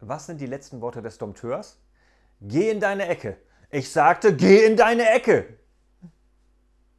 Was sind die letzten Worte des Dompteurs? Geh in deine Ecke. Ich sagte, geh in deine Ecke.